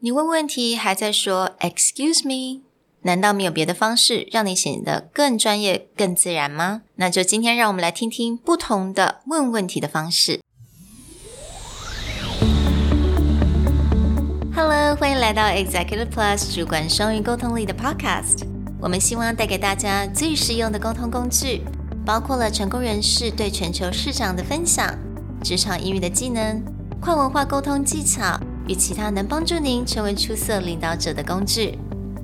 你问问题还在说 “Excuse me”，难道没有别的方式让你显得更专业、更自然吗？那就今天让我们来听听不同的问问题的方式。Hello，欢迎来到 Executive Plus 主管双语沟通力的 Podcast。我们希望带给大家最实用的沟通工具，包括了成功人士对全球市场的分享、职场英语的技能、跨文化沟通技巧。与其他能帮助您成为出色领导者的工具。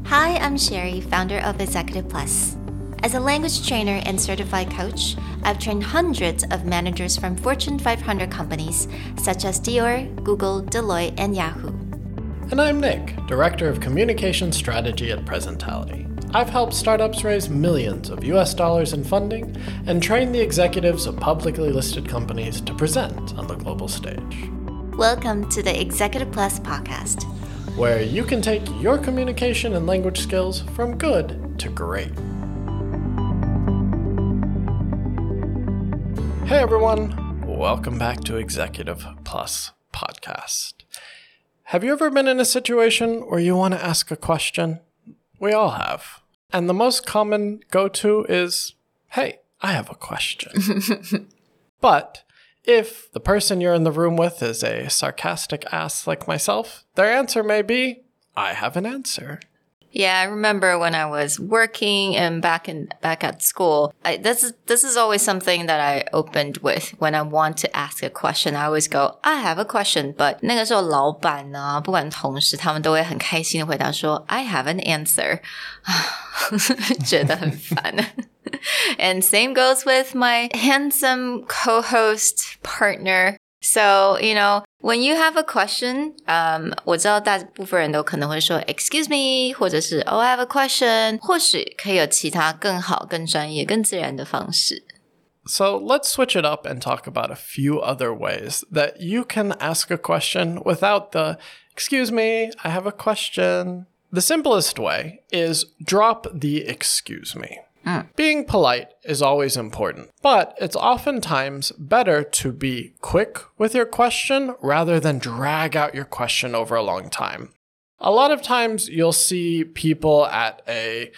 Hi, I'm Sherry, founder of Executive Plus. As a language trainer and certified coach, I've trained hundreds of managers from Fortune 500 companies such as Dior, Google, Deloitte, and Yahoo. And I'm Nick, Director of Communication Strategy at Presentality. I've helped startups raise millions of US dollars in funding and train the executives of publicly listed companies to present on the global stage. Welcome to the Executive Plus podcast, where you can take your communication and language skills from good to great. Hey everyone, welcome back to Executive Plus podcast. Have you ever been in a situation where you want to ask a question? We all have. And the most common go to is, hey, I have a question. but if the person you're in the room with is a sarcastic ass like myself, their answer may be, I have an answer. Yeah, I remember when I was working and back in back at school. I, this is this is always something that I opened with when I want to ask a question. I always go, "I have a question." But 那个时候老板呢，不管同事，他们都会很开心的回答说，"I have an answer." 觉得很烦。 and same goes with my handsome co-host partner. So, you know, when you have a question, um, 我知道大部分人都可能会说 "Excuse me"，或者是 "Oh, I have a question"，或许可以有其他更好、更专业、更自然的方式。So let's switch it up and talk about a few other ways that you can ask a question without the "Excuse me, I have a question." The simplest way is drop the "Excuse me." Mm. Being polite is always important, but it's oftentimes better to be quick with your question rather than drag out your question over a long time. A lot of times you'll see people at a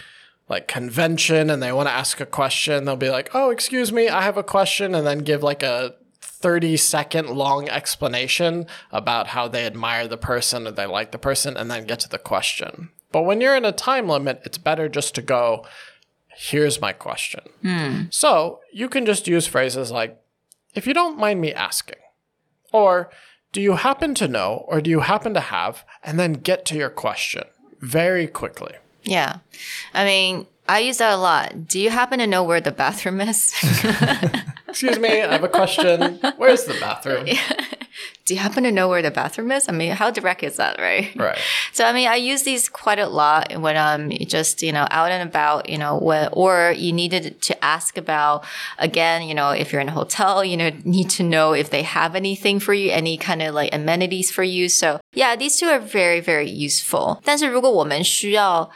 like convention and they want to ask a question. They'll be like, "Oh, excuse me, I have a question," and then give like a 30 second long explanation about how they admire the person or they like the person and then get to the question. But when you're in a time limit, it's better just to go, here's my question. Mm. So you can just use phrases like, if you don't mind me asking, or do you happen to know, or do you happen to have, and then get to your question very quickly. Yeah. I mean, I use that a lot. Do you happen to know where the bathroom is? Excuse me, I have a question. Where's the bathroom? do you happen to know where the bathroom is? I mean, how direct is that, right? Right. So, I mean, I use these quite a lot when I'm just, you know, out and about, you know, when, or you needed to ask about, again, you know, if you're in a hotel, you know, need to know if they have anything for you, any kind of like amenities for you. So, yeah, these two are very, very useful. 但是如果我们需要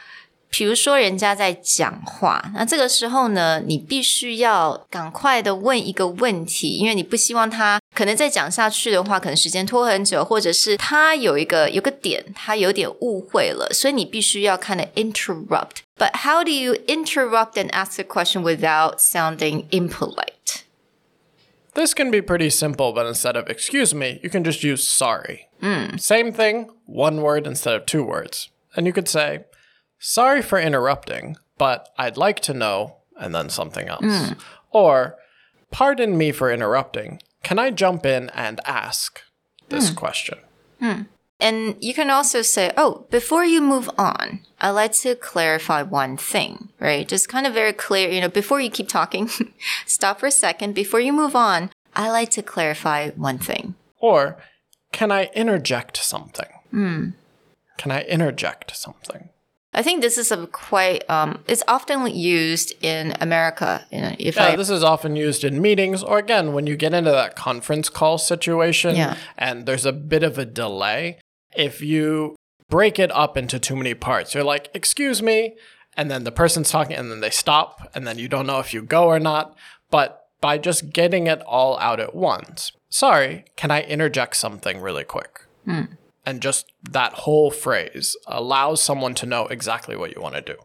比如说，人家在讲话，那这个时候呢，你必须要赶快的问一个问题，因为你不希望他可能再讲下去的话，可能时间拖很久，或者是他有一个有个点，他有点误会了，所以你必须要看的 interrupt。But how do you interrupt and ask a question without sounding impolite? This can be pretty simple, but instead of excuse me, you can just use sorry. Mm. Same thing, one word instead of two words. And you could say, sorry for interrupting, but I'd like to know, and then something else. Mm. Or, pardon me for interrupting. Can I jump in and ask this mm. question? Mm. And you can also say, oh, before you move on, I'd like to clarify one thing, right? Just kind of very clear, you know, before you keep talking, stop for a second. Before you move on, I'd like to clarify one thing. Or, can I interject something? Mm. Can I interject something? I think this is a quite um, it's often used in America. You know, if yeah, I, this is often used in meetings, or again when you get into that conference call situation, yeah. and there's a bit of a delay. If you break it up into too many parts, you're like, "Excuse me," and then the person's talking, and then they stop, and then you don't know if you go or not. But by just getting it all out at once, sorry, can I interject something really quick? Hmm and just that whole phrase allows someone to know exactly what you want to do.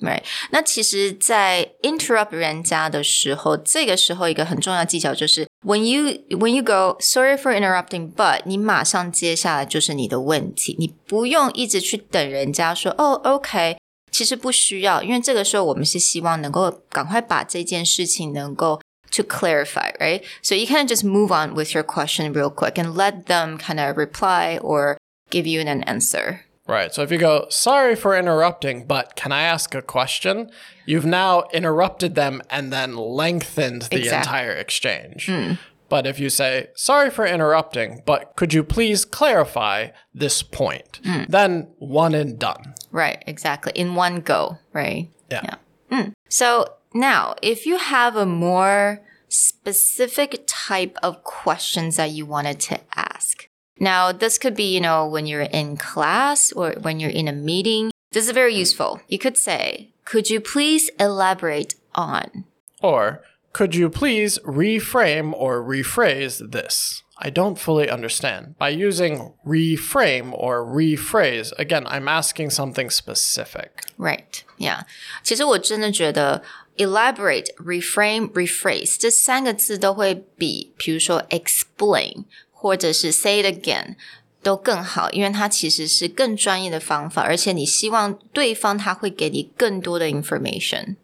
Right，那其实，在 interrupt 人家的时候，这个时候一个很重要的技巧就是 when you when you go sorry for interrupting, but 你马上接下来就是你的问题，你不用一直去等人家说哦，OK，其实不需要，因为这个时候我们是希望能够赶快把这件事情能够 to clarify, right? So you kind of just move on with your question real quick and let them kind of reply or give you an answer. Right. So if you go, sorry for interrupting, but can I ask a question? You've now interrupted them and then lengthened the Exact- entire exchange. Hmm. But if you say, sorry for interrupting, but could you please clarify this point? Hmm. Then one and done. Right, exactly. In one go, right? Yeah. Hmm. So now, if you have a more specific type of questions that you wanted to ask. Now, this could be, you know, when you're in class or when you're in a meeting. This is very useful. You could say, could you please elaborate on? Or could you please reframe or rephrase this? I don't fully understand. By using reframe or rephrase, again, I'm asking something specific. Right. Yeah. 其实我真的觉得 elaborate, reframe, rephrase 这三个字都会比，比如说 explain 或者是 say it again 都更好，因为它其实是更专业的方法，而且你希望对方他会给你更多的 information。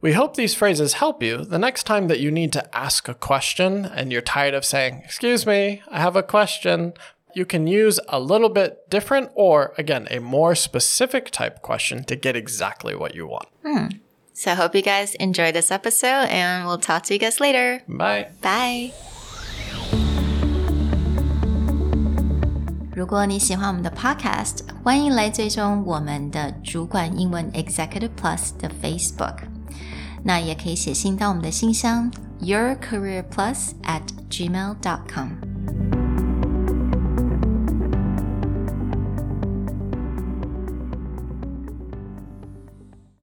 Right. We hope these phrases help you the next time that you need to ask a question and you're tired of saying, Excuse me, I have a question. You can use a little bit different or, again, a more specific type question to get exactly what you want. So I hope you guys enjoyed this episode, and we'll talk to you guys later. Bye. Bye. 如果你喜欢我们的 Podcast，欢迎来追踪我们的主管英文 Executive Plus 的 Facebook。 那也可以写信到我们的信箱 yourcareerplus at gmail.com。